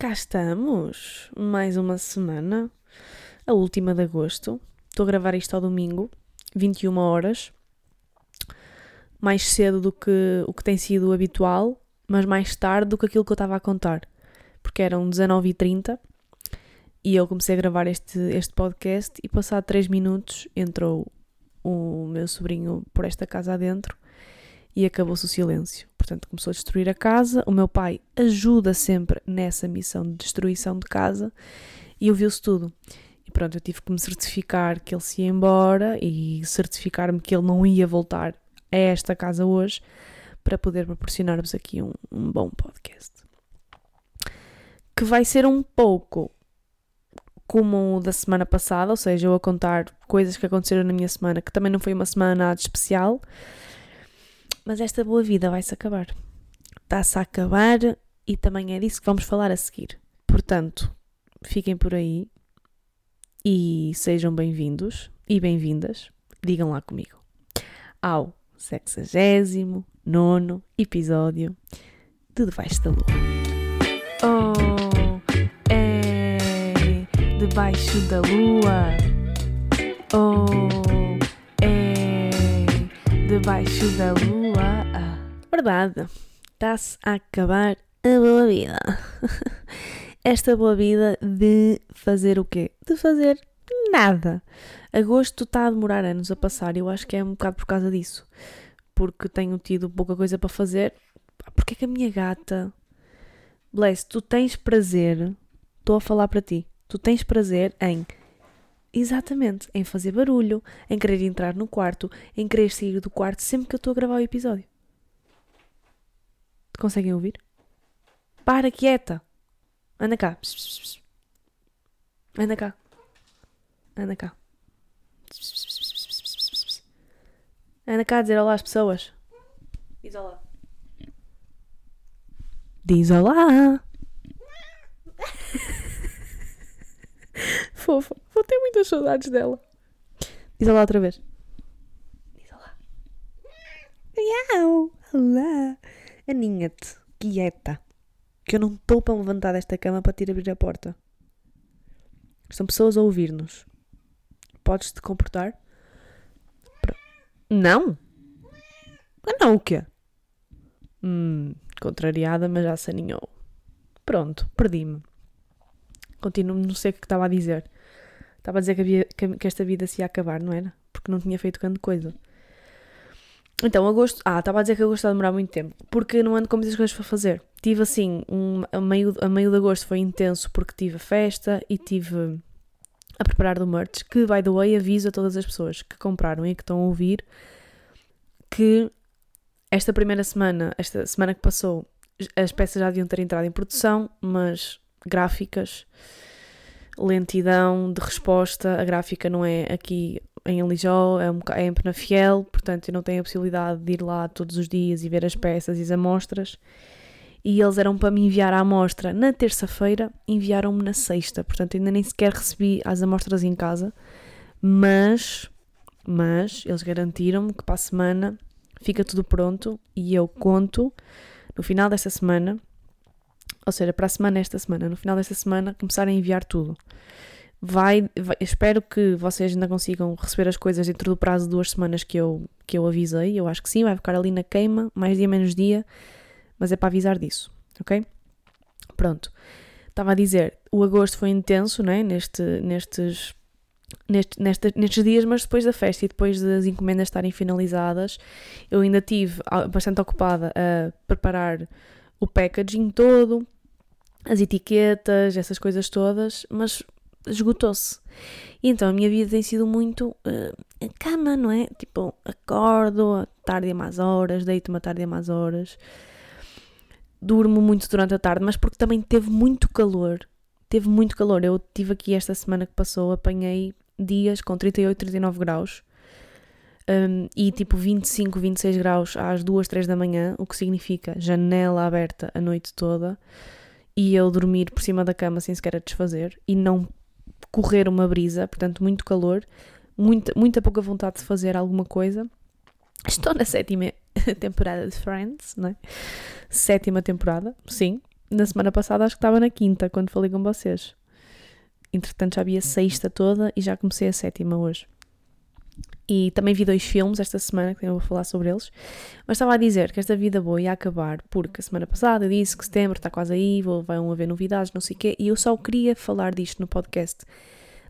cá estamos. Mais uma semana, a última de agosto. Estou a gravar isto ao domingo, 21 horas. Mais cedo do que o que tem sido habitual, mas mais tarde do que aquilo que eu estava a contar. Porque eram 19h30 e eu comecei a gravar este, este podcast e passado 3 minutos entrou o meu sobrinho por esta casa adentro e acabou-se o silêncio. Portanto, começou a destruir a casa. O meu pai ajuda sempre nessa missão de destruição de casa e ouviu-se tudo. E pronto, eu tive que me certificar que ele se ia embora e certificar-me que ele não ia voltar a esta casa hoje para poder proporcionar-vos aqui um, um bom podcast. Que vai ser um pouco como o da semana passada, ou seja, eu a contar coisas que aconteceram na minha semana, que também não foi uma semana nada especial, mas esta boa vida vai-se acabar. Está-se a acabar e também é disso que vamos falar a seguir. Portanto, fiquem por aí e sejam bem-vindos e bem-vindas, digam lá comigo, ao 69 nono episódio de Debaixo da Lua. Oh, é debaixo da lua. Oh, é debaixo da lua. Verdade, está-se a acabar a boa vida. Esta boa vida de fazer o quê? De fazer nada. Agosto está a demorar anos a passar e eu acho que é um bocado por causa disso. Porque tenho tido pouca coisa para fazer. Porque é que a minha gata. Bless, tu tens prazer. Estou a falar para ti. Tu tens prazer em. Exatamente, em fazer barulho, em querer entrar no quarto, em querer sair do quarto sempre que eu estou a gravar o episódio. Conseguem ouvir? Para quieta! Anda cá. Anda cá. Anda cá. Anda cá a dizer olá às pessoas. Diz olá. Diz olá. Fofa. Vou ter muitas saudades dela. Diz olá outra vez. Diz olá. Miau. Olá. Aninha-te. Quieta. Que eu não estou para me levantar desta cama para te ir abrir a porta. São pessoas a ouvir-nos. Podes te comportar? Não? Ah, não, o quê? Hum, contrariada, mas já se aninhou. Pronto, perdi-me. Continuo, não sei o que estava a dizer. Estava a dizer que, havia- que- que esta vida se ia acabar, não era? Porque não tinha feito grande coisa. Então, agosto. Ah, estava a dizer que agosto está a demorar muito tempo. Porque não ando com muitas coisas para fazer. Tive assim, um, a, meio, a meio de agosto foi intenso porque tive a festa e tive a preparar do merch. Que, by the way, aviso a todas as pessoas que compraram e que estão a ouvir que esta primeira semana, esta semana que passou, as peças já deviam ter entrado em produção, mas gráficas, lentidão de resposta, a gráfica não é aqui em Elijó, é, um, é em Penafiel, portanto eu não tenho a possibilidade de ir lá todos os dias e ver as peças e as amostras. E eles eram para me enviar a amostra na terça-feira, enviaram-me na sexta, portanto ainda nem sequer recebi as amostras em casa, mas, mas eles garantiram-me que para a semana fica tudo pronto e eu conto no final desta semana, ou seja, para a semana esta semana, no final desta semana começar a enviar tudo. Vai, vai- espero que vocês ainda consigam receber as coisas dentro do prazo de duas semanas que eu, que eu avisei. Eu acho que sim, vai ficar ali na queima, mais dia menos dia, mas é para avisar disso, ok? Pronto. Estava a dizer, o agosto foi intenso, não é? Neste, nestes, neste, nestes dias, mas depois da festa e depois das encomendas estarem finalizadas, eu ainda tive bastante ocupada a preparar o packaging todo, as etiquetas, essas coisas todas, mas esgotou-se. E então a minha vida tem sido muito eh, a cama, não é? Tipo, acordo tarde a mais horas, deito-me à tarde a mais horas, durmo muito durante a tarde, mas porque também teve muito calor. Teve muito calor. Eu tive aqui esta semana que passou, apanhei dias com 38, 39 graus. Um, e tipo 25, 26 graus às 2, 3 da manhã, o que significa janela aberta a noite toda e eu dormir por cima da cama sem sequer a desfazer e não correr uma brisa, portanto, muito calor, muita, muita pouca vontade de fazer alguma coisa. Estou na sétima temporada de Friends, não é? Sétima temporada, sim. na semana passada acho que estava na quinta, quando falei com vocês. Entretanto, já vi a sexta toda e já comecei a sétima hoje. E também vi dois filmes esta semana, que eu vou falar sobre eles. Mas estava a dizer que esta vida boa ia acabar, porque a semana passada eu disse que setembro está quase aí, vou, vão haver novidades, não sei o quê, e eu só queria falar disto no podcast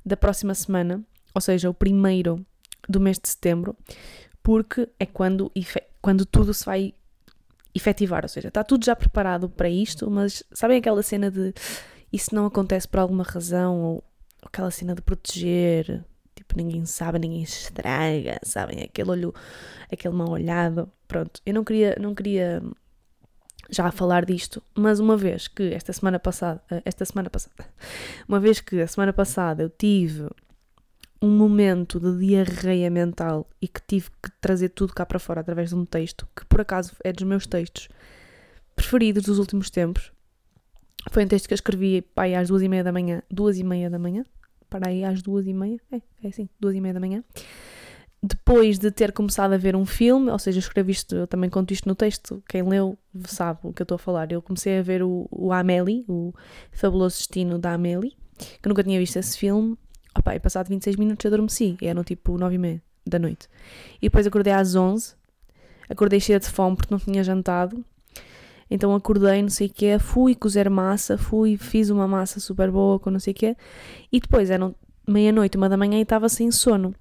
da próxima semana, ou seja, o primeiro do mês de setembro, porque é quando, quando tudo se vai efetivar, ou seja, está tudo já preparado para isto, mas sabem aquela cena de isso não acontece por alguma razão, ou aquela cena de proteger, tipo, ninguém sabe, ninguém estraga, sabem? Aquele olho, aquele mal olhado. Pronto, eu não queria, não queria já falar disto, mas uma vez que esta semana passada, eh, esta semana passada, uma vez que a semana passada eu tive um momento de diarreia mental e que tive que trazer tudo cá para fora através de um texto, que por acaso é dos meus textos preferidos dos últimos tempos. Foi um texto que eu escrevi pai, às duas e meia da manhã, duas e meia da manhã, para aí às duas e meia, é, é assim, duas e meia da manhã. Depois de ter começado a ver um filme, ou seja, escrevi isto, eu também conto isto no texto, quem leu sabe o que eu estou a falar. Eu comecei a ver o, o Amélie, o fabuloso destino da Amélie, que nunca tinha visto esse filme. Opa, e passado 26 minutos adormeci, eram tipo 9 e meia da noite. E depois acordei às 11, acordei cheia de fome porque não tinha jantado, então acordei, não sei o quê, fui cozer massa, fui, fiz uma massa super boa com não sei o quê, e depois eram meia-noite, uma da manhã e estava sem sono.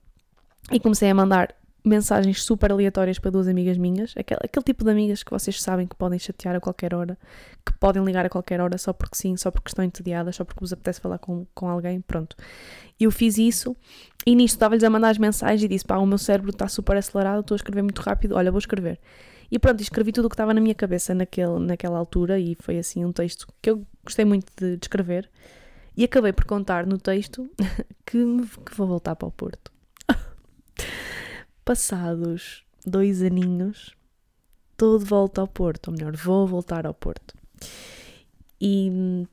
E comecei a mandar mensagens super aleatórias para duas amigas minhas, aquele, aquele tipo de amigas que vocês sabem que podem chatear a qualquer hora, que podem ligar a qualquer hora só porque sim, só porque estão entediadas, só porque vos apetece falar com, com alguém, pronto. Eu fiz isso e nisto estava-lhes a mandar as mensagens e disse: pá, o meu cérebro está super acelerado, estou a escrever muito rápido, olha, vou escrever. E pronto, escrevi tudo o que estava na minha cabeça naquele, naquela altura e foi assim um texto que eu gostei muito de, de escrever. E acabei por contar no texto que, que vou voltar para o Porto. Passados dois aninhos, estou de volta ao Porto, ou melhor, vou voltar ao Porto. E,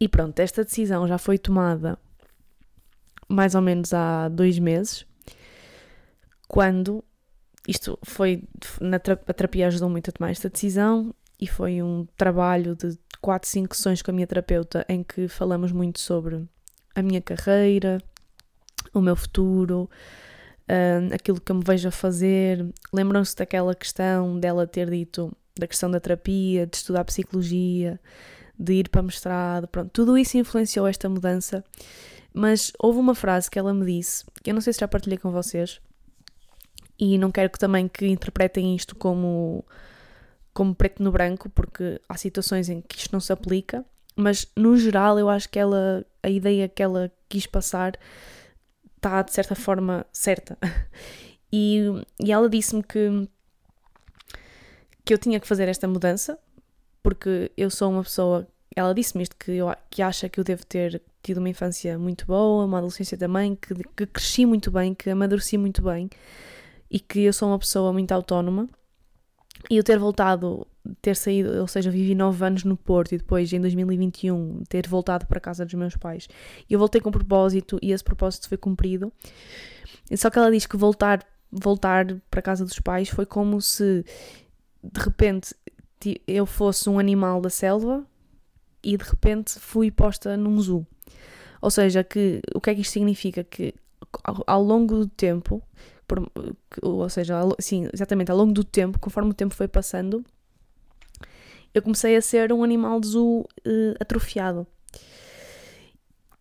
e pronto, esta decisão já foi tomada mais ou menos há dois meses, quando isto foi, na a terapia ajudou muito a tomar esta decisão e foi um trabalho de 4, 5 sessões com a minha terapeuta em que falamos muito sobre a minha carreira, o meu futuro, uh, aquilo que eu me vejo a fazer. Lembram-se daquela questão dela ter dito, da questão da terapia, de estudar psicologia, de ir para mestrado, pronto, tudo isso influenciou esta mudança. Mas houve uma frase que ela me disse, que eu não sei se já partilhei com vocês, e não quero que também que interpretem isto como como preto no branco, porque há situações em que isto não se aplica, mas no geral eu acho que ela a ideia que ela quis passar está de certa forma certa. E, e ela disse-me que que eu tinha que fazer esta mudança, porque eu sou uma pessoa, ela disse-me isto, que, eu, que acha que eu devo ter tido uma infância muito boa, uma adolescência também, que, que cresci muito bem, que amadureci muito bem, e que eu sou uma pessoa muito autónoma. E eu ter voltado, ter saído, ou seja, vivi nove anos no Porto e depois em 2021 ter voltado para a casa dos meus pais. Eu voltei com um propósito e esse propósito foi cumprido. Só que ela diz que voltar, voltar para a casa dos pais foi como se de repente eu fosse um animal da selva e de repente fui posta num zoo. Ou seja, que o que é que isto significa? Que ao longo do tempo por, ou seja, sim, exatamente, ao longo do tempo, conforme o tempo foi passando, eu comecei a ser um animal de zoo uh, atrofiado.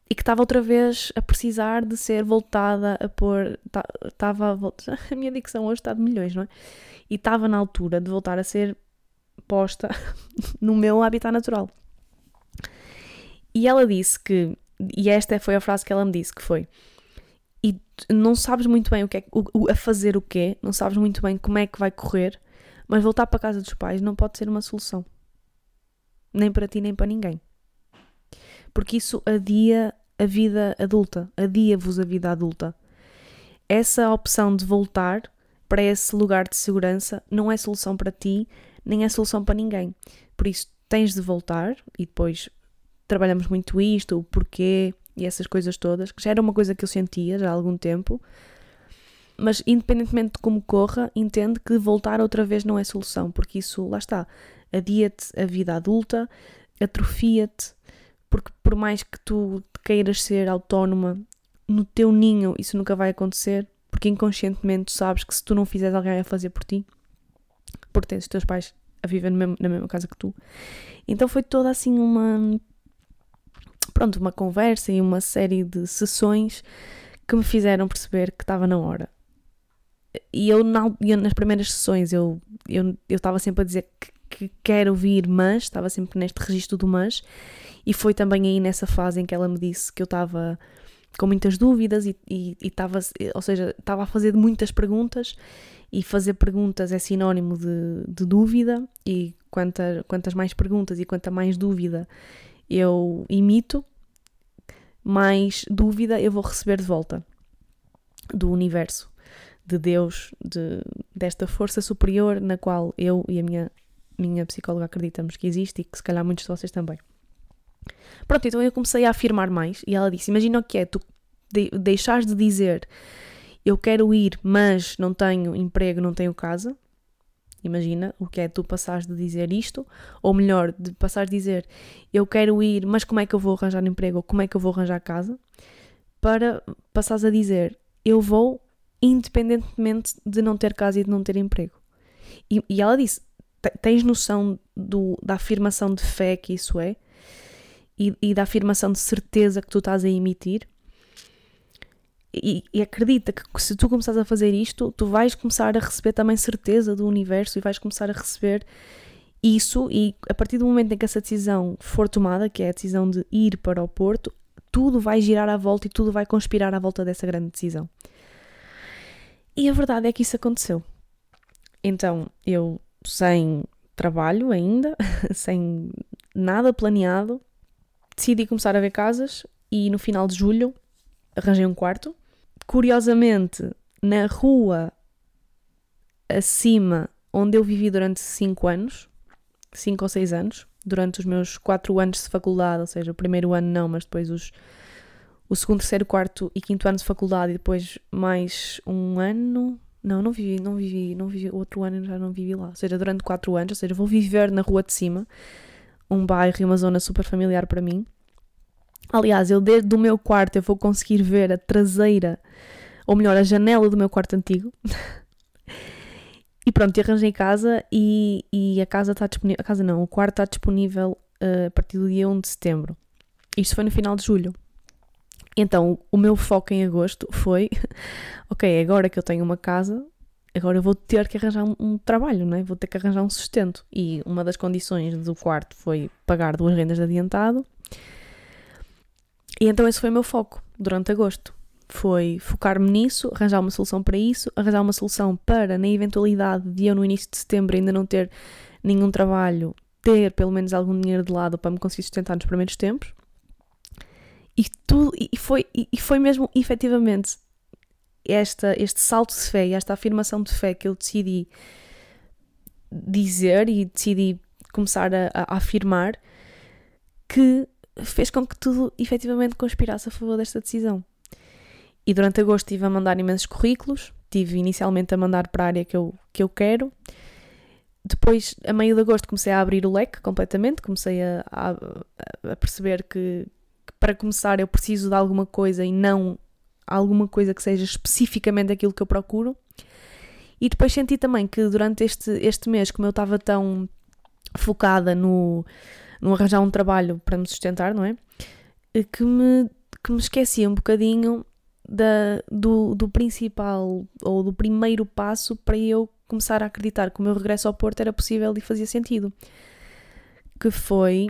E que estava outra vez a precisar de ser voltada a pôr. Estava. A minha dicção hoje está de milhões, não é? E estava na altura de voltar a ser posta no meu habitat natural. E ela disse que. E esta foi a frase que ela me disse: que foi e não sabes muito bem o que é, o, a fazer o quê, não sabes muito bem como é que vai correr, mas voltar para a casa dos pais não pode ser uma solução. Nem para ti, nem para ninguém. Porque isso adia a vida adulta, adia-vos a vida adulta. Essa opção de voltar para esse lugar de segurança não é solução para ti, nem é solução para ninguém. Por isso, tens de voltar e depois trabalhamos muito isto, o porquê, e essas coisas todas, que já era uma coisa que eu sentia já há algum tempo, mas independentemente de como corra, entende que voltar outra vez não é solução, porque isso, lá está, adia-te a vida adulta, atrofia-te, porque por mais que tu queiras ser autónoma, no teu ninho isso nunca vai acontecer, porque inconscientemente sabes que se tu não fizeres, alguém vai fazer por ti, porque tens os teus pais a viver na mesma casa que tu. Então foi toda assim uma. Pronto, uma conversa e uma série de sessões que me fizeram perceber que estava na hora. E eu, eu nas primeiras sessões eu eu estava sempre a dizer que, que quero vir, mas estava sempre neste registro do mas, e foi também aí nessa fase em que ela me disse que eu estava com muitas dúvidas e estava, ou seja, estava a fazer muitas perguntas e fazer perguntas é sinónimo de, de dúvida e quanta, quantas mais perguntas e quanta mais dúvida eu imito, mais dúvida eu vou receber de volta do universo, de Deus, de, desta força superior na qual eu e a minha, minha psicóloga acreditamos que existe e que se calhar muitos de vocês também. Pronto, então eu comecei a afirmar mais e ela disse: Imagina o que é, tu de, deixares de dizer eu quero ir, mas não tenho emprego, não tenho casa. Imagina o que é tu passares de dizer isto, ou melhor, de passares de dizer eu quero ir, mas como é que eu vou arranjar emprego, ou como é que eu vou arranjar casa, para passares a dizer eu vou, independentemente de não ter casa e de não ter emprego. E, e ela disse: tens noção do, da afirmação de fé que isso é? E, e da afirmação de certeza que tu estás a emitir? E, e, acredita que se tu começares a fazer isto, tu vais começar a receber também certeza do universo e vais começar a receber isso. E a partir do momento em que essa decisão for tomada, que é a decisão de ir para o Porto, tudo vai girar à volta e tudo vai conspirar à volta dessa grande decisão. E a verdade é que isso aconteceu. Então, eu, sem trabalho ainda, sem nada planeado, decidi começar a ver casas e no final de julho arranjei um quarto Curiosamente, na rua acima onde eu vivi durante 5 anos, 5 ou 6 anos, durante os meus 4 anos de faculdade, ou seja, o primeiro ano não, mas depois os, o segundo, terceiro, quarto e quinto ano de faculdade e depois mais um ano. Não, não vivi, não vivi, não vivi, outro ano já não vivi lá. Ou seja, durante 4 anos, ou seja, vou viver na rua de cima, um bairro e uma zona super familiar para mim. Aliás, eu desde o meu quarto eu vou conseguir ver a traseira, ou melhor, a janela do meu quarto antigo. e pronto, arranjei casa e, e a casa está disponível. A casa não, o quarto está disponível uh, a partir do dia 1 de setembro. Isto foi no final de julho. Então, o meu foco em agosto foi: ok, agora que eu tenho uma casa, agora eu vou ter que arranjar um, um, trabalho, não é? Vou ter que arranjar um sustento. E uma das condições do quarto foi pagar duas rendas de adiantado e então esse foi o meu foco durante agosto. Foi focar-me nisso, arranjar uma solução para isso, arranjar uma solução para, na eventualidade de eu no início de setembro ainda não ter nenhum trabalho, ter pelo menos algum dinheiro de lado para me conseguir sustentar nos primeiros tempos. E, tudo, e, foi, e foi mesmo efetivamente esta, este salto de fé esta afirmação de fé que eu decidi dizer e decidi começar a, a afirmar que fez com que tudo efetivamente conspirasse a favor desta decisão. E durante agosto estive a mandar imensos currículos, tive inicialmente a mandar para a área que eu, que eu quero. Depois, a meio de agosto, comecei a abrir o leque completamente, comecei a, a, a perceber que, que, para começar eu preciso de alguma coisa e não alguma coisa que seja especificamente aquilo que eu procuro. E depois senti também que durante este, este mês, como eu estava tão focada no, não arranjar um trabalho para me sustentar, não é? Que me, que me esquecia um bocadinho da, do, do principal ou do primeiro passo para eu começar a acreditar que o meu regresso ao Porto era possível e fazia sentido. Que foi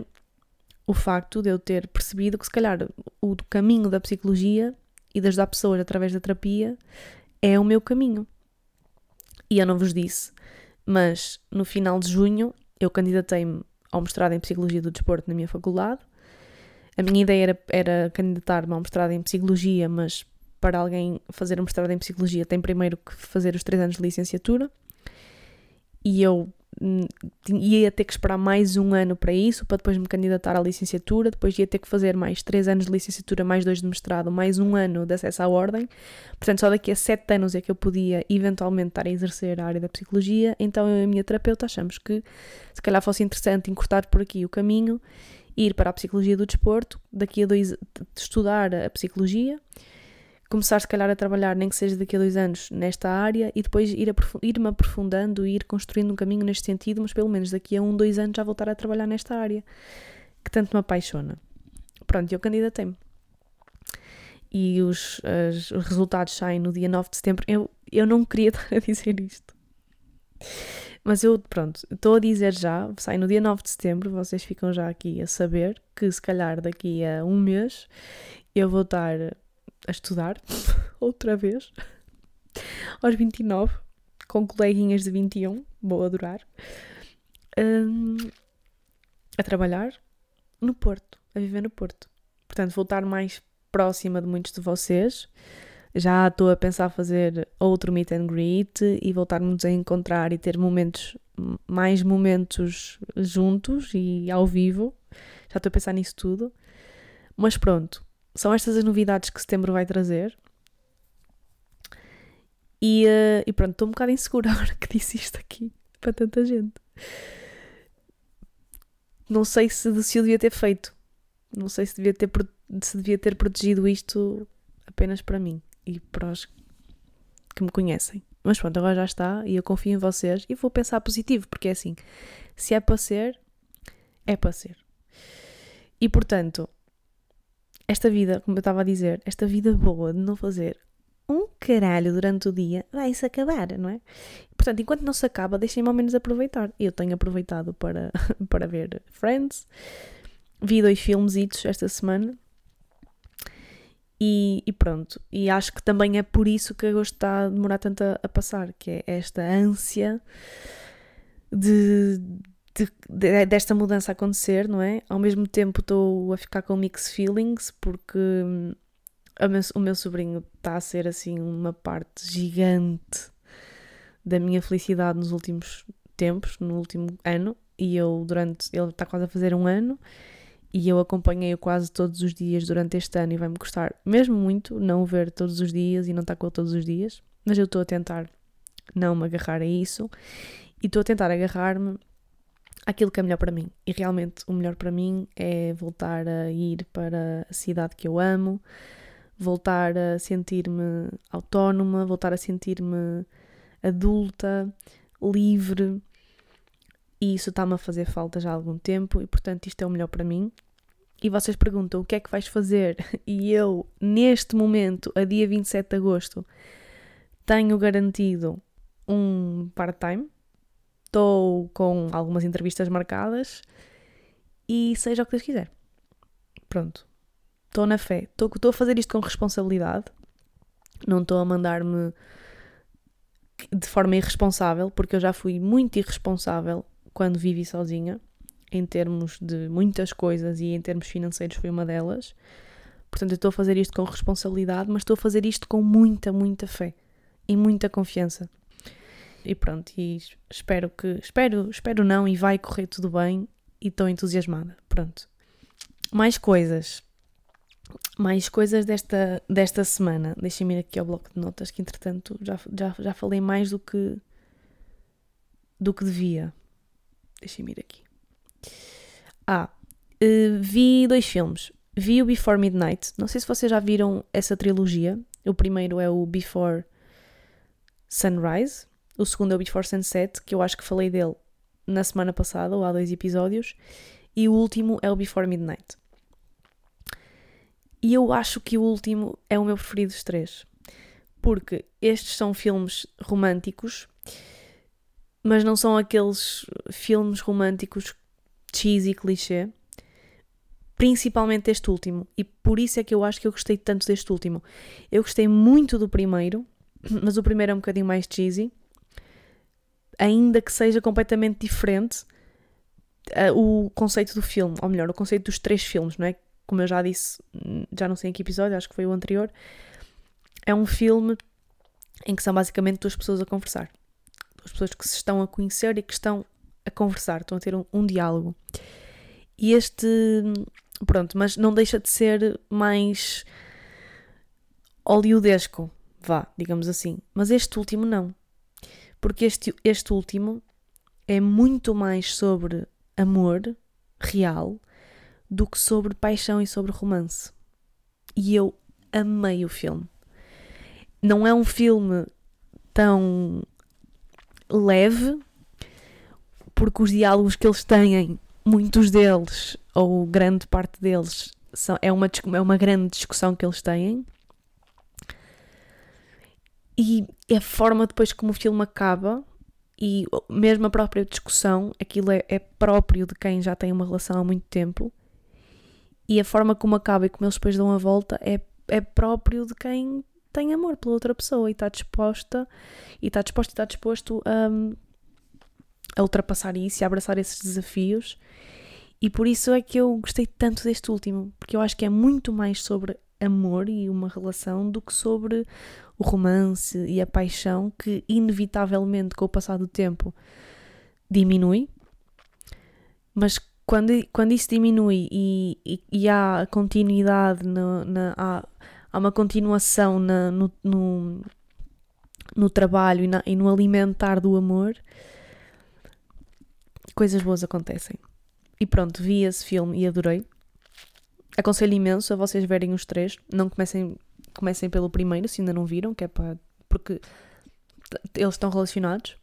o facto de eu ter percebido que, se calhar, o caminho da psicologia e de ajudar pessoas através da terapia é o meu caminho. E eu não vos disse, mas no final de junho eu candidatei-me ao mestrado em Psicologia do Desporto na minha faculdade. A minha ideia era, era candidatar-me ao mestrado em Psicologia, mas para alguém fazer um mestrado em Psicologia tem primeiro que fazer os três anos de licenciatura. E eu ia ter que esperar mais um ano para isso, para depois me candidatar à licenciatura, depois ia ter que fazer mais três anos de licenciatura, mais dois de mestrado, mais um ano de acesso à ordem. Portanto, só daqui a sete anos é que eu podia eventualmente estar a exercer a área da psicologia. Então, eu e a minha terapeuta achamos que se calhar fosse interessante encurtar por aqui o caminho ir para a psicologia do desporto, daqui a dois estudar a psicologia, começar se calhar a trabalhar, nem que seja daqui a dois anos, nesta área e depois ir, ir-me aprofundando e ir construindo um caminho neste sentido, mas pelo menos daqui a um, dois anos já voltar a trabalhar nesta área que tanto me apaixona. Pronto, eu candidatei-me. E os, as, os resultados saem no dia 9 de setembro. Eu, eu não queria estar a dizer isto. Mas eu, pronto, estou a dizer já, sai no dia 9 de setembro, vocês ficam já aqui a saber que se calhar daqui a um mês eu vou estar a estudar outra vez aos 29 com coleguinhas de 21, vou adorar, um, a trabalhar no Porto, a viver no Porto. Portanto, vou estar mais próxima de muitos de vocês já estou a pensar fazer outro meet and greet e voltarmos a encontrar e ter momentos, mais momentos juntos e ao vivo. Já estou a pensar nisso tudo. Mas pronto, são estas as novidades que setembro vai trazer. E, uh, e pronto, estou um bocado insegura agora que disse isto aqui para tanta gente. Não sei se, se eu devia ter feito. Não sei se devia ter, se devia ter protegido isto apenas para mim e para os que me conhecem. Mas pronto, agora já está e eu confio em vocês e vou pensar positivo, porque é assim: se é para ser, é para ser. E portanto, esta vida, como eu estava a dizer, esta vida boa de não fazer um caralho durante o dia vai-se acabar, não é? Portanto, enquanto não se acaba, deixem-me ao menos aproveitar. Eu tenho aproveitado para, para ver Friends, vi dois filmes esta semana e, e, pronto, e acho que também é por isso que agosto está a demorar tanto a, a passar, que é esta ânsia de, de, de, desta mudança acontecer, não é? Ao mesmo tempo estou a ficar com mixed feelings, porque hum, meu, o meu sobrinho está a ser assim uma parte gigante da minha felicidade nos últimos tempos, no último ano, e eu durante, ele está quase a fazer um ano, e eu acompanhei-o quase todos os dias durante este ano e vai-me custar mesmo muito não o ver todos os dias e não estar com ele todos os dias, mas eu estou a tentar não me agarrar a isso e estou a tentar agarrar-me àquilo que é melhor para mim. E realmente o melhor para mim é voltar a ir para a cidade que eu amo, voltar a sentir-me autónoma, voltar a sentir-me adulta, livre e isso está-me a fazer falta já há algum tempo e, portanto, isto é o melhor para mim. E vocês perguntam o que é que vais fazer? E eu, neste momento, a dia 27 de agosto, tenho garantido um part-time. Estou com algumas entrevistas marcadas e seja o que Deus quiser. Pronto. Estou na fé. Estou a fazer isto com responsabilidade. Não estou a mandar-me de forma irresponsável, porque eu já fui muito irresponsável quando vivi sozinha, em termos de muitas coisas e em termos financeiros foi uma delas. Portanto, eu estou a fazer isto com responsabilidade, mas estou a fazer isto com muita, muita fé e muita confiança. E pronto, e espero que, espero, espero não e vai correr tudo bem e estou entusiasmada. Pronto. Mais coisas. Mais coisas desta, desta semana. Deixem-me ir aqui ao bloco de notas que entretanto já, já, já falei mais do que do que devia. Deixem-me ir aqui. Ah, uh, vi dois filmes. Vi o Before Midnight. Não sei se vocês já viram essa trilogia. O primeiro é o Before Sunrise. O segundo é o Before Sunset, que eu acho que falei dele na semana passada, ou há dois episódios. E o último é o Before Midnight. E eu acho que o último é o meu preferido dos três. Porque estes são filmes românticos mas não são aqueles filmes românticos cheesy clichê. Principalmente este último, e por isso é que eu acho que eu gostei tanto deste último. Eu gostei muito do primeiro, mas o primeiro é um bocadinho mais cheesy, ainda que seja completamente diferente uh, o conceito do filme, ou melhor, o conceito dos três filmes, não é? Como eu já disse, já não sei em que episódio, acho que foi o anterior. É um filme em que são basicamente duas pessoas a conversar as pessoas que se estão a conhecer e que estão a conversar, estão a ter um, um diálogo. E este, pronto, mas não deixa de ser mais hollywoodesco, vá, digamos assim. Mas este último não. Porque este, este último é muito mais sobre amor real do que sobre paixão e sobre romance. E eu amei o filme. Não é um filme tão leve, porque os diálogos que eles têm, muitos deles, ou grande parte deles, são, é, uma, é uma grande discussão que eles têm. E a forma depois como o filme acaba, e mesmo a própria discussão, aquilo é, é próprio de quem já tem uma relação há muito tempo. E a forma como acaba e como eles depois dão a volta é, é próprio de quem tem amor pela outra pessoa e está disposta e está disposto e está disposto a, a ultrapassar isso e a abraçar esses desafios. E por isso é que eu gostei tanto deste último, porque eu acho que é muito mais sobre amor e uma relação do que sobre o romance e a paixão que inevitavelmente com o passar do tempo diminui. Mas quando, quando isso diminui e, e, e há continuidade, no, na, há, há uma continuação na, no, no, no, trabalho e, na, e no alimentar do amor, coisas boas acontecem. E pronto, vi esse filme e adorei. Aconselho imenso a vocês verem os três. Não comecem, comecem pelo primeiro, se ainda não viram, que é para. porque eles estão relacionados.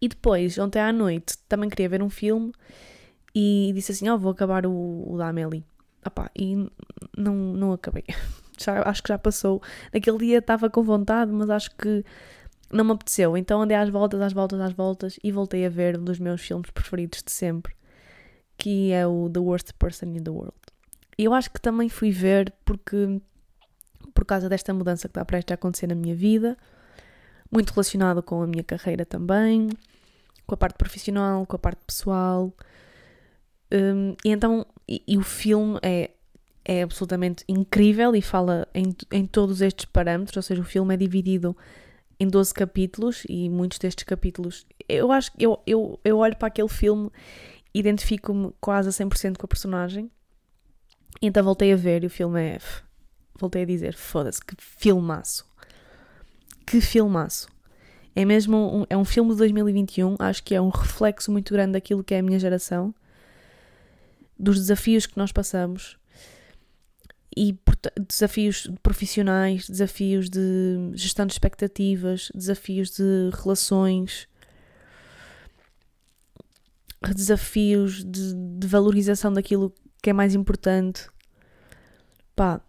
E depois, ontem à noite, também queria ver um filme e disse assim: Ó, oh, vou acabar o, o da Amélie. E não, não acabei. Já, acho que já passou. Naquele dia estava com vontade, mas acho que não me apeteceu. Então andei às voltas, às voltas, às voltas e voltei a ver um dos meus filmes preferidos de sempre, que é o The Worst Person in the World. E eu acho que também fui ver porque, por causa desta mudança que está prestes a acontecer na minha vida, muito relacionado com a minha carreira também, com a parte profissional, com a parte pessoal. Um, e então, e, e, o filme é, é absolutamente incrível e fala em, em todos estes parâmetros, ou seja, o filme é dividido em 12 capítulos e muitos destes capítulos, eu acho que eu, eu, eu olho para aquele filme identifico-me quase a 100% com a personagem. Então voltei a ver e o filme é. Voltei a dizer: foda-se, que filmaço! Que filmaço! É mesmo um, é um filme de 2021, acho que é um reflexo muito grande daquilo que é a minha geração dos desafios que nós passamos e desafios profissionais, desafios de gestão de expectativas, desafios de relações, desafios de, de valorização daquilo que é mais importante. Pá,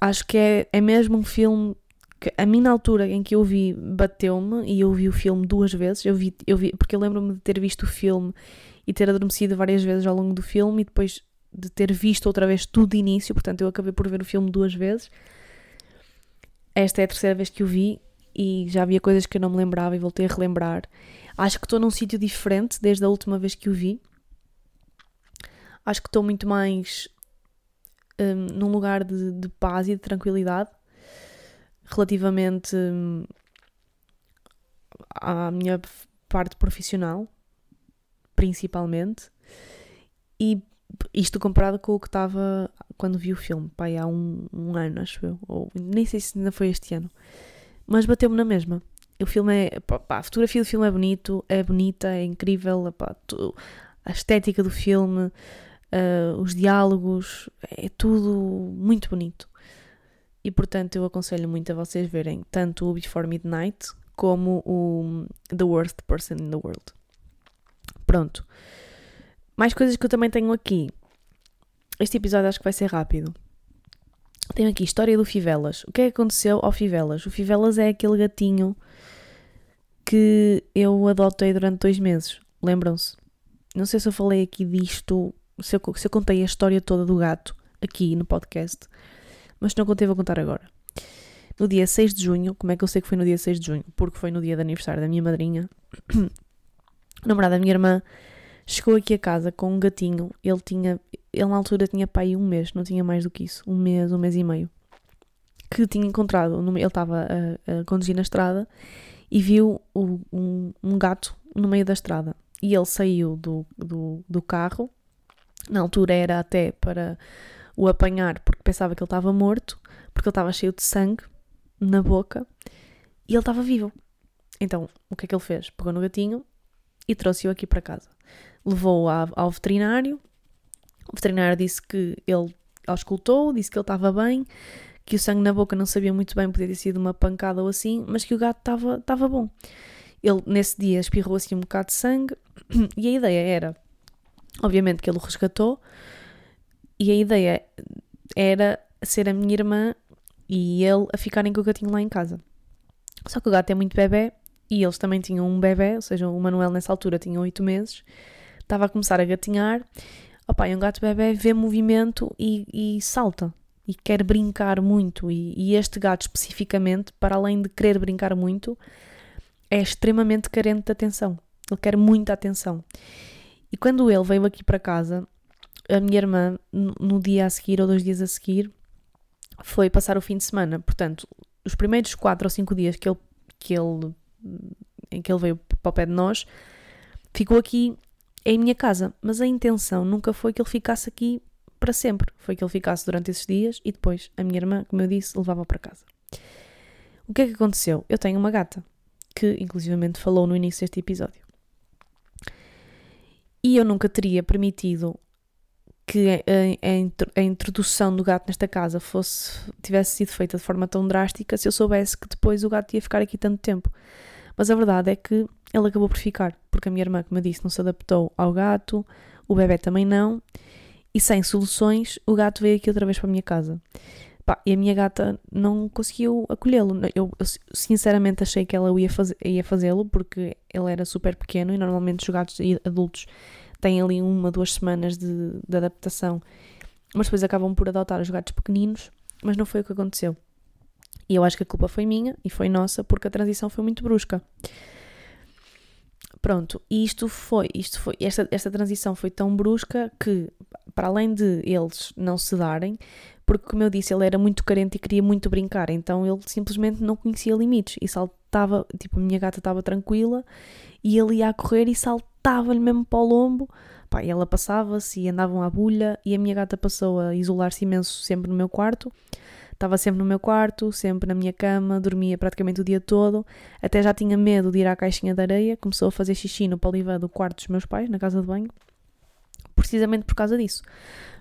acho que é, é mesmo um filme que a mim na altura em que eu vi bateu-me e eu vi o filme duas vezes, eu vi, eu vi porque eu lembro-me de ter visto o filme e ter adormecido várias vezes ao longo do filme e depois de ter visto outra vez tudo de início, portanto eu acabei por ver o filme duas vezes. Esta é a terceira vez que o vi e já havia coisas que eu não me lembrava e voltei a relembrar. Acho que estou num sítio diferente desde a última vez que o vi. Acho que estou muito mais um, num lugar de, de, paz e de tranquilidade relativamente um, à minha parte profissional principalmente. E isto comparado com o que estava quando vi o filme, pai, há um, um, ano, acho eu, ou nem sei se ainda foi este ano, mas bateu-me na mesma. O filme é, pá, a fotografia do filme é bonito, é bonita, é incrível, pá, tu, a estética do filme, uh, os diálogos, é tudo muito bonito. E portanto eu aconselho muito a vocês verem tanto o Before Midnight como o The Worst Person in the World. Pronto. Mais coisas que eu também tenho aqui. Este episódio acho que vai ser rápido. Tenho aqui história do Fivelas. O que é que aconteceu ao Fivelas? O Fivelas é aquele gatinho que eu adotei durante dois meses. Lembram-se? Não sei se eu falei aqui disto, se eu, se eu contei a história toda do gato aqui no podcast, mas se não contei, vou contar agora. No dia 6 de junho, como é que eu sei que foi no dia 6 de junho? Porque foi no dia de aniversário da minha madrinha. o namorado da minha irmã chegou aqui a casa com um gatinho. Ele tinha, ele na altura tinha pai um mês, não tinha mais do que isso, um mês, um mês e meio. Que tinha encontrado, ele estava a, a conduzir na estrada e viu o, um, um, gato no meio da estrada. E ele saiu do, do, do carro, na altura era até para o apanhar porque pensava que ele estava morto, porque ele estava cheio de sangue na boca e ele estava vivo. Então, o que é que ele fez? Pegou no gatinho, e trouxe-o aqui para casa. Levou-o ao veterinário O veterinário disse que ele auscultou, disse que ele estava bem, que o sangue na boca não sabia muito bem, podia ter sido uma pancada ou assim, mas que o gato estava, bom. Ele, nesse dia, espirrou assim um bocado de sangue e a ideia era, obviamente, que ele o resgatou e a ideia era ser a minha irmã e ele a ficarem com o gatinho lá em casa. Só que o gato é muito bebê e eles também tinham um bebê, ou seja, o Manuel nessa altura tinha 8 meses, estava a começar a gatinhar. Opa, e um gato bebê vê movimento e, e salta e quer brincar muito. E, e, este gato especificamente, para além de querer brincar muito, é extremamente carente de atenção. Ele quer muita atenção. E quando ele veio aqui para casa, a minha irmã, no dia a seguir ou dois dias a seguir, foi passar o fim de semana. Portanto, os primeiros quatro ou cinco dias que ele, que ele, em que ele veio para o pé de nós, ficou aqui em minha casa. Mas a intenção nunca foi que ele ficasse aqui para sempre. Foi que ele ficasse durante esses dias e depois a minha irmã, como eu disse, levava para casa. O que é que aconteceu? Eu tenho uma gata que, inclusivamente, falou no início deste episódio. E eu nunca teria permitido que a, a, introdução do gato nesta casa fosse tivesse sido feita de forma tão drástica se eu soubesse que depois o gato ia ficar aqui tanto tempo. Mas a verdade é que ele acabou por ficar, porque a minha irmã, como eu disse, não se adaptou ao gato, o bebê também não, e sem soluções, o gato veio aqui outra vez para a minha casa. Pá, e a minha gata não conseguiu acolhê-lo. Eu, eu, sinceramente achei que ela ia, faz, ia fazê-lo porque ele era super pequeno e normalmente os gatos adultos têm ali uma, duas semanas de, de adaptação, mas depois acabam por adotar os gatos pequeninos, mas não foi o que aconteceu. E eu acho que a culpa foi minha e foi nossa porque a transição foi muito brusca. Pronto, e isto foi, isto foi, esta, esta transição foi tão brusca que, para além de eles não se darem, porque como eu disse, ele era muito carente e queria muito brincar, então ele simplesmente não conhecia limites e saltava, tipo, a minha gata estava tranquila e ele ia a correr e saltava-lhe mesmo para o lombo, pá, ela passava-se e andavam à bulha e a minha gata passou a isolar-se imenso sempre no meu quarto, Estava sempre no meu quarto, sempre na minha cama, dormia praticamente o dia todo. Até já tinha medo de ir à caixinha de areia. Começou a fazer xixi no poliva do quarto dos meus pais, na casa de banho. Precisamente por causa disso.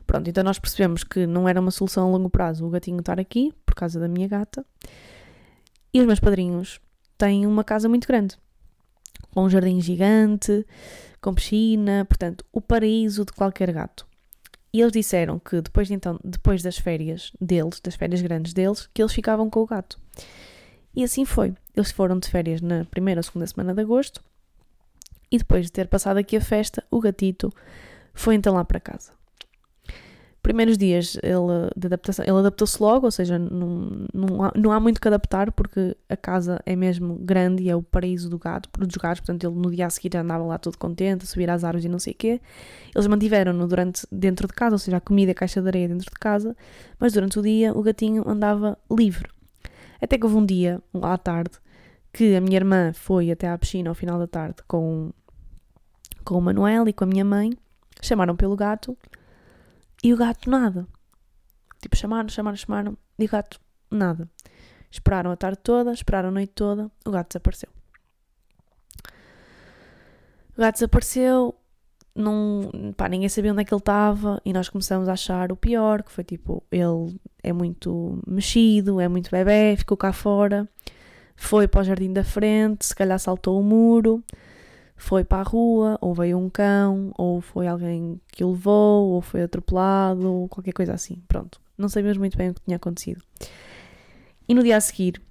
Pronto, então nós percebemos que não era uma solução a longo prazo o gatinho estar aqui, por causa da minha gata. E os meus padrinhos têm uma casa muito grande, com um jardim gigante, com piscina, portanto, o paraíso de qualquer gato. E eles disseram que depois, de, então, depois das férias deles, das férias grandes deles, que eles ficavam com o gato. E assim foi. Eles foram de férias na primeira ou segunda semana de agosto e depois de ter passado aqui a festa, o gatito foi então lá para casa primeiros dias ele, de adaptação, ele adaptou-se logo, ou seja, não, não, há, não há muito que adaptar porque a casa é mesmo grande e é o paraíso do gato, dos gatos, portanto ele no dia a seguir andava lá todo contente, a subir às árvores e não sei o quê. Eles mantiveram-no durante, dentro de casa, ou seja, a comida a caixa de areia dentro de casa, mas durante o dia o gatinho andava livre. Até que houve um dia, à tarde, que a minha irmã foi até à piscina ao final da tarde com, com o Manuel e com a minha mãe, chamaram pelo gato e o gato nada. Tipo, chamaram, chamaram, chamaram. E o gato nada. Esperaram a tarde toda, esperaram a noite toda. O gato desapareceu. O gato desapareceu. Não, pá, ninguém sabia onde é que ele estava. E nós começamos a achar o pior. Que foi tipo, ele é muito mexido, é muito bebê, ficou cá fora. Foi para o jardim da frente, se calhar saltou o muro foi para a rua, ou veio um cão, ou foi alguém que o levou, ou foi atropelado, ou qualquer coisa assim. Pronto, não sabíamos muito bem o que tinha acontecido. E no dia a seguir,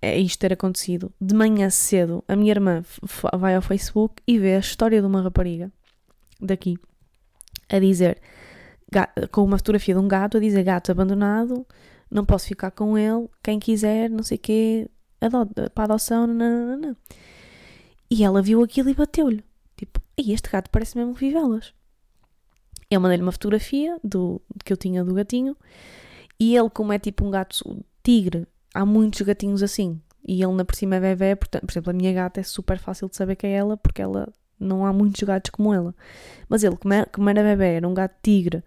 é isto ter acontecido, de manhã cedo, a minha irmã vai ao Facebook e vê a história de uma rapariga daqui a dizer, com uma fotografia de um gato, a dizer gato abandonado, não posso ficar com ele, quem quiser, não sei o quê, para adoção, não. E ela viu aquilo e bateu-lhe. Tipo, e este gato parece mesmo Vivelas. Eu mandei-lhe uma fotografia do, que eu tinha do gatinho. E ele, como é tipo um gato tigre, há muitos gatinhos assim. E ele na por cima é bebê, portanto, por exemplo, a minha gata é super fácil de saber que é ela, porque ela não há muitos gatos como ela. Mas ele, como, é, como era bebê, era um gato tigre,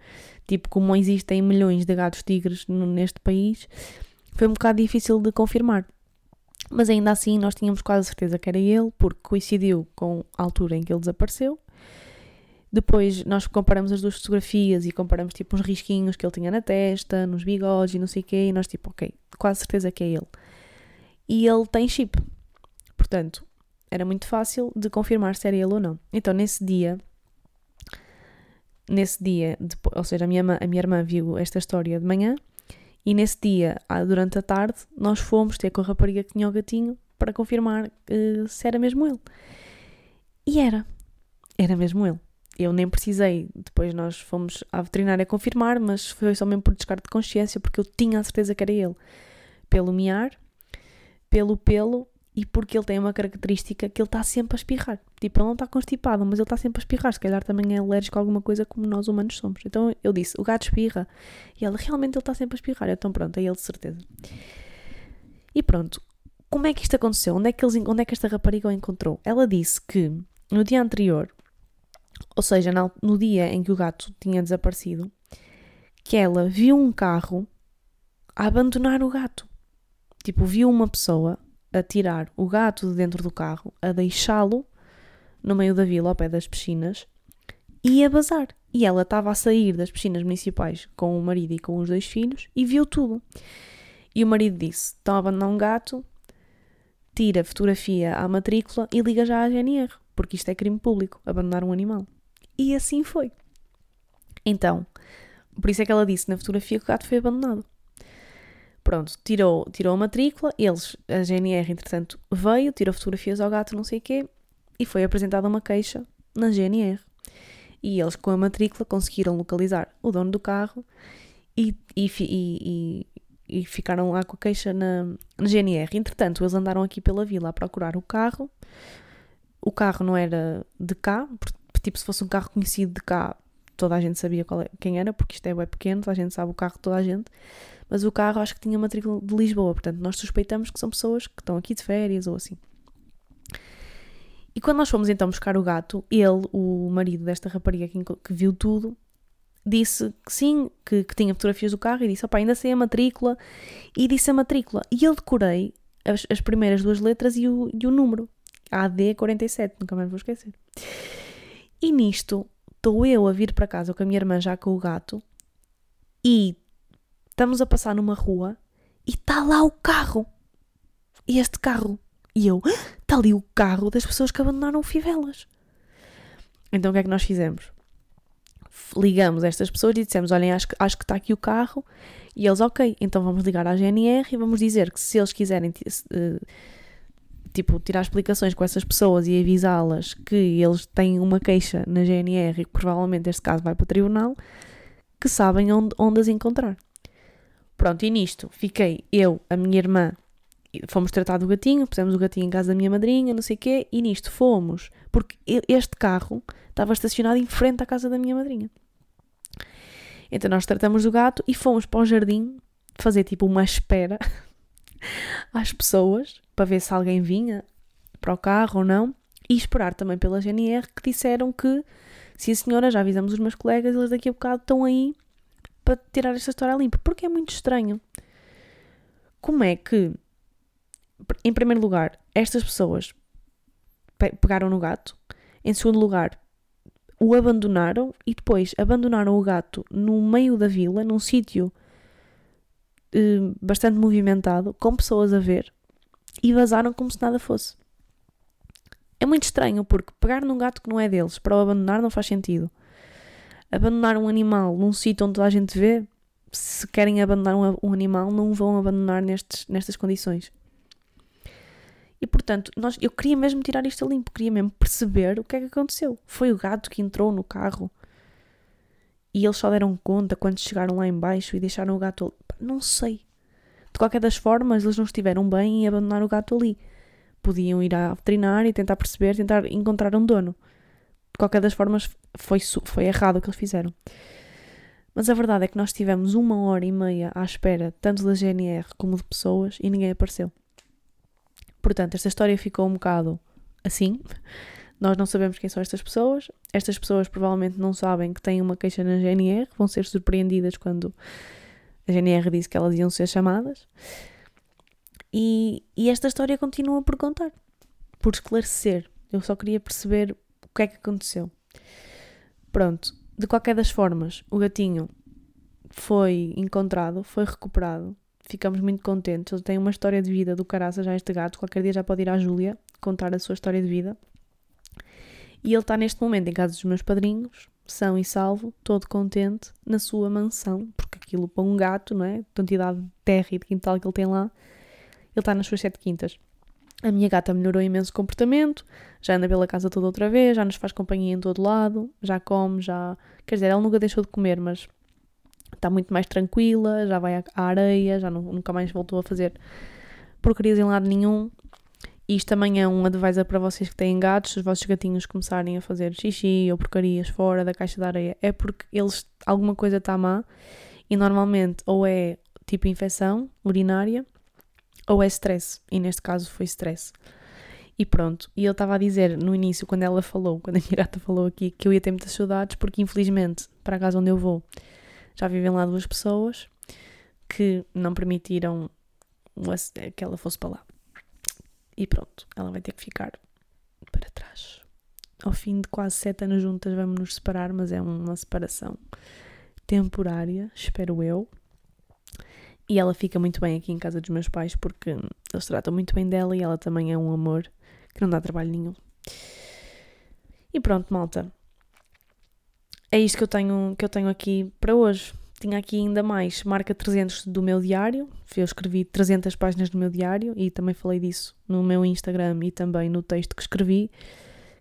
tipo como existem milhões de gatos tigres neste país, foi um bocado difícil de confirmar. Mas ainda assim nós tínhamos quase certeza que era ele, porque coincidiu com a altura em que ele desapareceu. Depois nós comparamos as duas fotografias e comparamos tipo uns risquinhos que ele tinha na testa, nos bigodes e não sei o quê, e nós tipo, ok, quase certeza que é ele. E ele tem chip. Portanto, era muito fácil de confirmar se era ele ou não. Então, nesse dia, nesse dia, depois, ou seja, a minha, a minha irmã viu esta história de manhã e nesse dia, durante a tarde, nós fomos ter com a rapariga que tinha o gatinho para confirmar uh, se era mesmo ele. E era. Era mesmo ele eu nem precisei, depois nós fomos à veterinária confirmar, mas foi só mesmo por descarte de consciência, porque eu tinha a certeza que era ele. Pelo miar, pelo pelo e porque ele tem uma característica que ele está sempre a espirrar. Tipo, ele não está constipado, mas ele está sempre a espirrar. Se calhar também é alérgico a alguma coisa como nós humanos somos. Então eu disse, o gato espirra. E ela, realmente ele está sempre a espirrar. Então pronto, é ele de certeza. E pronto, como é que isto aconteceu? Onde é que, eles, onde é que esta rapariga o encontrou? Ela disse que no dia anterior ou seja, no dia em que o gato tinha desaparecido, que ela viu um carro a abandonar o gato. Tipo, viu uma pessoa a tirar o gato de dentro do carro, a deixá-lo no meio da vila, ao pé das piscinas, e a bazar. E ela estava a sair das piscinas municipais com o marido e com os dois filhos e viu tudo. E o marido disse: Estão a abandonar um gato, tira fotografia à matrícula e liga já à GNR porque isto é crime público, abandonar um animal. E assim foi. Então, por isso é que ela disse na fotografia que o gato foi abandonado. Pronto, tirou, tirou a matrícula, eles, a GNR, entretanto, veio, tirou fotografias ao gato, não sei o quê, e foi apresentada uma queixa na GNR. E eles, com a matrícula, conseguiram localizar o dono do carro e, e, e, e ficaram lá com a queixa na, na GNR. Entretanto, eles andaram aqui pela vila a procurar o carro, o carro não era de cá, tipo, se fosse um carro conhecido de cá, toda a gente sabia é, quem era, porque isto é bem pequeno, toda a gente sabe o carro de toda a gente, mas o carro acho que tinha matrícula de Lisboa, portanto nós suspeitamos que são pessoas que estão aqui de férias ou assim. E quando nós fomos então buscar o gato, ele, o marido desta rapariga que, que viu tudo, disse que sim, que, que, tinha fotografias do carro e disse, opá, ainda sei a matrícula, e disse a matrícula. E eu decorei as, as primeiras duas letras e o, e o número. AD47, nunca mais vou esquecer. E nisto, estou eu a vir para casa com a minha irmã já com o gato e estamos a passar numa rua e está lá o carro. E este carro. E eu, está ali o carro das pessoas que abandonaram o Fivelas. Então o que é que nós fizemos? Ligamos estas pessoas e dissemos: Olhem, acho que, acho que está aqui o carro. E eles, ok, então vamos ligar à GNR e vamos dizer que se eles quiserem uh, tipo, tirar explicações com essas pessoas e avisá-las que eles têm uma queixa na GNR e que provavelmente este caso vai para o tribunal, que sabem onde, onde as encontrar. Pronto, e nisto fiquei eu, a minha irmã, fomos tratar do gatinho, pusemos o gatinho em casa da minha madrinha, não sei o quê, e nisto fomos, porque este carro estava estacionado em frente à casa da minha madrinha. Então nós tratamos do gato e fomos para o jardim fazer tipo uma espera às pessoas para ver se alguém vinha para o carro ou não e esperar também pela GNR que disseram que sim senhora, já avisamos os meus colegas, eles daqui a bocado estão aí para tirar esta história limpa, porque é muito estranho. Como é que, em primeiro lugar, estas pessoas pegaram no gato, em segundo lugar, o abandonaram e depois abandonaram o gato no meio da vila, num sítio eh, bastante movimentado, com pessoas a ver, e vazaram como se nada fosse. É muito estranho porque pegar num gato que não é deles para o abandonar não faz sentido. Abandonar um animal num sítio onde toda a gente vê, se querem abandonar um, um animal, não vão abandonar nestes, nestas condições. E portanto, nós, eu queria mesmo tirar isto a limpo, queria mesmo perceber o que é que aconteceu. Foi o gato que entrou no carro e eles só deram conta quando chegaram lá embaixo e deixaram o gato. Não sei. De qualquer das formas, eles não estiveram bem em abandonar o gato ali. Podiam ir à veterinária e tentar perceber, tentar encontrar um dono. Qualquer das formas, foi, foi errado o que eles fizeram. Mas a verdade é que nós tivemos uma hora e meia à espera, tanto da GNR como de pessoas, e ninguém apareceu. Portanto, esta história ficou um bocado assim. Nós não sabemos quem são estas pessoas. Estas pessoas provavelmente não sabem que têm uma queixa na GNR, vão ser surpreendidas quando a GNR disse que elas iam ser chamadas. E, e esta história continua por contar, por esclarecer. Eu só queria perceber que é que aconteceu. Pronto, de qualquer das formas, o gatinho foi encontrado, foi recuperado. Ficamos muito contentes. Ele tem uma história de vida do caraça já este gato. Qualquer dia já pode ir à Júlia contar a sua história de vida. E ele está neste momento em casa dos meus padrinhos, são e salvo, todo contente, na sua mansão, porque aquilo para um gato, não é? Quantidade de terra e de quintal que ele tem lá, ele está nas suas sete quintas. A minha gata melhorou imenso o comportamento, já anda pela casa toda outra vez, já nos faz companhia em todo lado, já come, já. Quer dizer, ela nunca deixou de comer, mas está muito mais tranquila, já vai à areia, já nunca mais voltou a fazer porcarias em lado nenhum. Isto também é um advisor para vocês que têm gatos, se os vossos gatinhos começarem a fazer xixi ou porcarias fora da caixa de areia, é porque eles alguma coisa está má e normalmente ou é tipo infecção urinária ou é stress, e neste caso foi stress. E pronto, e ele estava a dizer no início, quando ela falou, quando a minha gata falou aqui, que eu ia ter muitas saudades, porque infelizmente, para a casa onde eu vou, já vivem lá duas pessoas que não permitiram que ela fosse para lá. E pronto, ela vai ter que ficar para trás. Ao fim de quase sete anos juntas, vamos nos separar, mas é uma separação temporária, espero eu. E ela fica muito bem aqui em casa dos meus pais porque eles tratam muito bem dela e ela também é um amor que não dá trabalho nenhum. E pronto, malta. É isto que eu tenho, que eu tenho aqui para hoje. Tinha aqui ainda mais marca 300 do meu diário. Eu escrevi 300 páginas do meu diário e também falei disso no meu Instagram e também no texto que escrevi,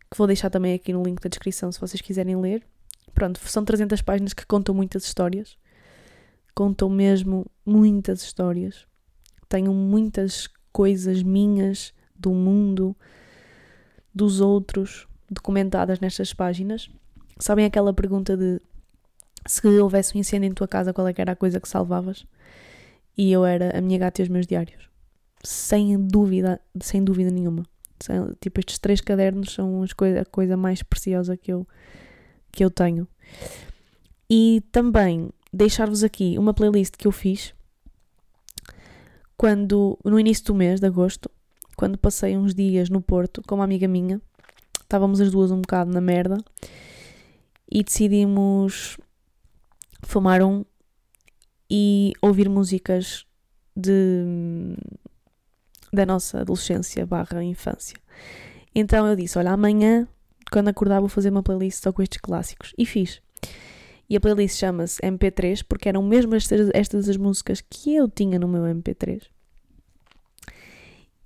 que vou deixar também aqui no link da descrição se vocês quiserem ler. Pronto, são 300 páginas que contam muitas histórias contam mesmo muitas histórias. Tenho muitas coisas minhas, do mundo, dos outros, documentadas nestas páginas. Sabem aquela pergunta de se houvesse um incêndio em tua casa, qual é era a coisa que salvavas? E eu era a minha gata e os meus diários. Sem dúvida, sem dúvida nenhuma. Tipo, estes três cadernos são a coisa mais preciosa que eu, que eu tenho. E também deixar-vos aqui uma playlist que eu fiz quando no início do mês de agosto, quando passei uns dias no Porto com uma amiga minha. Estávamos as duas um bocado na merda e decidimos fumar um e ouvir músicas de da nossa adolescência barra infância. Então eu disse, olha, amanhã, quando acordar, vou fazer uma playlist só com estes clássicos. E fiz. E a playlist chama-se MP3 porque eram mesmo estas, estas as músicas que eu tinha no meu MP3.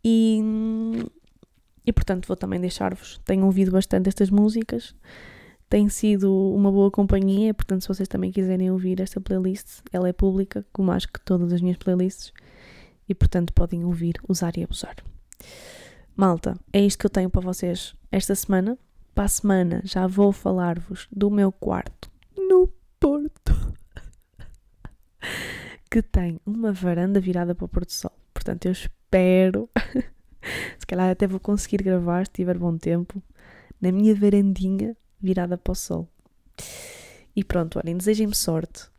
E, e portanto vou também deixar-vos. Tenho ouvido bastante estas músicas. Tem sido uma boa companhia, portanto, se vocês também quiserem ouvir esta playlist, ela é pública, como acho que todas as minhas playlists, e portanto podem ouvir, usar e abusar. Malta, é isto que eu tenho para vocês esta semana. Para a semana já vou falar-vos do meu quarto no Porto, que tem uma varanda virada para o Porto Sol. Portanto, eu espero, se calhar até vou conseguir gravar, se tiver bom tempo, na minha varandinha virada para o Sol. E pronto, olhem, desejem-me sorte,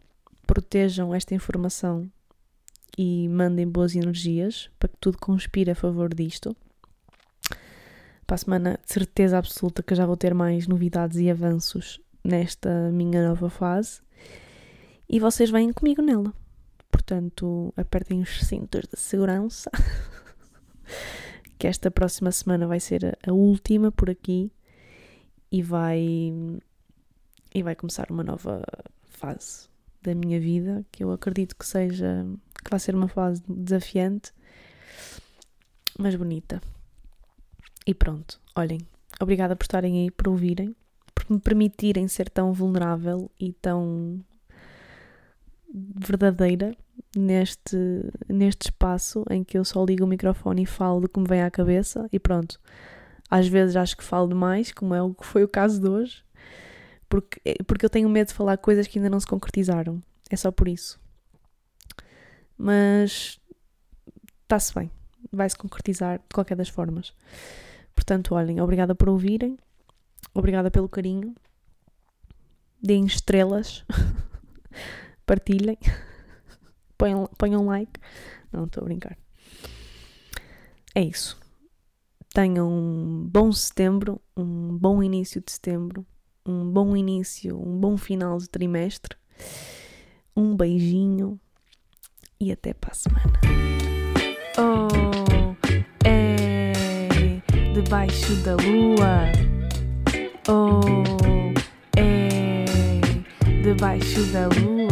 protejam esta informação e mandem boas energias para que tudo conspire a favor disto. Para a semana, de certeza absoluta que já vou ter mais novidades e avanços nesta minha nova fase e vocês vêm comigo nela. Portanto, apertem os cintos de segurança, que esta próxima semana vai ser a última por aqui e vai e vai começar uma nova fase da minha vida que eu acredito que seja que vai ser uma fase desafiante mas bonita e pronto olhem obrigada por estarem aí por ouvirem por me permitirem ser tão vulnerável e tão verdadeira neste, neste espaço em que eu só ligo o microfone e falo do que me vem à cabeça e pronto. Às vezes acho que falo demais, como é o que foi o caso de hoje, porque, porque eu tenho medo de falar coisas que ainda não se concretizaram. É só por isso. Mas está-se bem, vai se concretizar de qualquer das formas. Portanto, olhem, obrigada por ouvirem. Obrigada pelo carinho. Deem estrelas. Partilhem. Ponham, ponham like. Não, estou a brincar. É isso. Tenham um bom setembro, um bom início de setembro um bom início, um bom final de trimestre. Um beijinho e até para a semana. Oh, é debaixo da lua. Oh, é debaixo da lua.